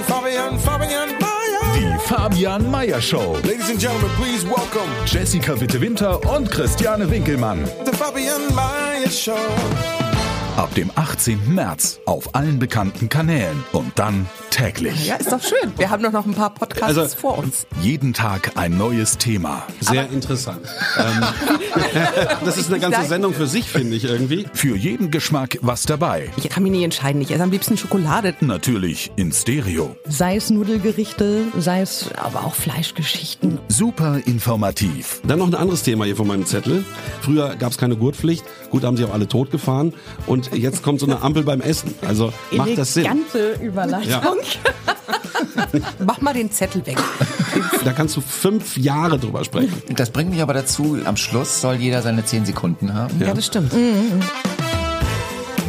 Fabian, Fabian, Fabian Mayer. Die Fabian Meyer Show. Ladies and gentlemen, please welcome Jessica Witte Winter und Christiane Winkelmann. the Fabian Mayer Show. Ab dem 18. März auf allen bekannten Kanälen und dann täglich. Ja, ist doch schön. Wir haben doch noch ein paar Podcasts Also- vor uns. Jeden Tag ein neues Thema. Sehr interessant. ähm, das ist eine ganze. Sendung für sich, finde ich irgendwie. Für jeden Geschmack was dabei. Ich kann mich nicht entscheiden. Ich esse am liebsten Schokolade. Natürlich in Stereo. Sei es Nudelgerichte, sei es aber auch Fleischgeschichten. Super informativ. Dann noch ein anderes Thema hier von meinem Zettel. Früher gab es keine Gurtpflicht. Gut, haben sie auch alle totgefahren. Und jetzt kommt so eine Ampel beim Essen. Also macht das Sinn. Elegante Überleitung. Mach mal den Zettel weg. Da kannst du fünf Jahre drüber sprechen. Das bringt mich aber dazu, am Schluss soll jeder seine 10 Sekunden haben. Ja, das stimmt.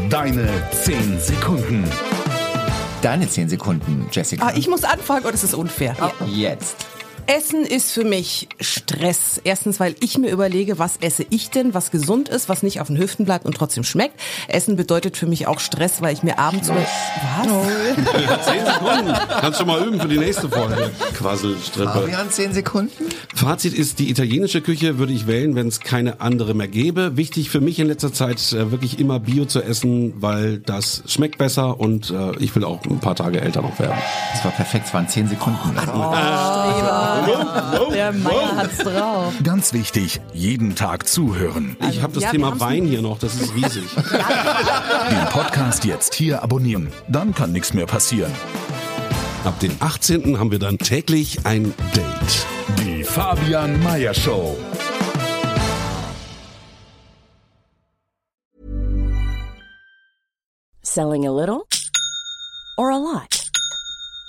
Deine 10 Sekunden. Deine 10 Sekunden, Jessica. Ah, ich muss anfangen und es ist unfair. Jetzt. Essen ist für mich Stress. Erstens, weil ich mir überlege, was esse ich denn, was gesund ist, was nicht auf den Hüften bleibt und trotzdem schmeckt. Essen bedeutet für mich auch Stress, weil ich mir abends über... Was? Zehn Sekunden. Kannst schon mal üben für die nächste Folge. Quasselstrippe. Fabian, 10 Sekunden? Fazit ist, die italienische Küche würde ich wählen, wenn es keine andere mehr gäbe. Wichtig für mich in letzter Zeit äh, wirklich immer Bio zu essen, weil das schmeckt besser und äh, ich will auch ein paar Tage älter noch werden. Das war perfekt, es waren 10 Sekunden. Der Meier hat's drauf. Ganz wichtig, jeden Tag zuhören. Ich habe das ja, Thema Wein hier noch, das ist riesig. Den Podcast jetzt hier abonnieren. Dann kann nichts mehr passieren. Ab dem 18. haben wir dann täglich ein Date. Die Fabian Meyer Show. Selling a little or a lot?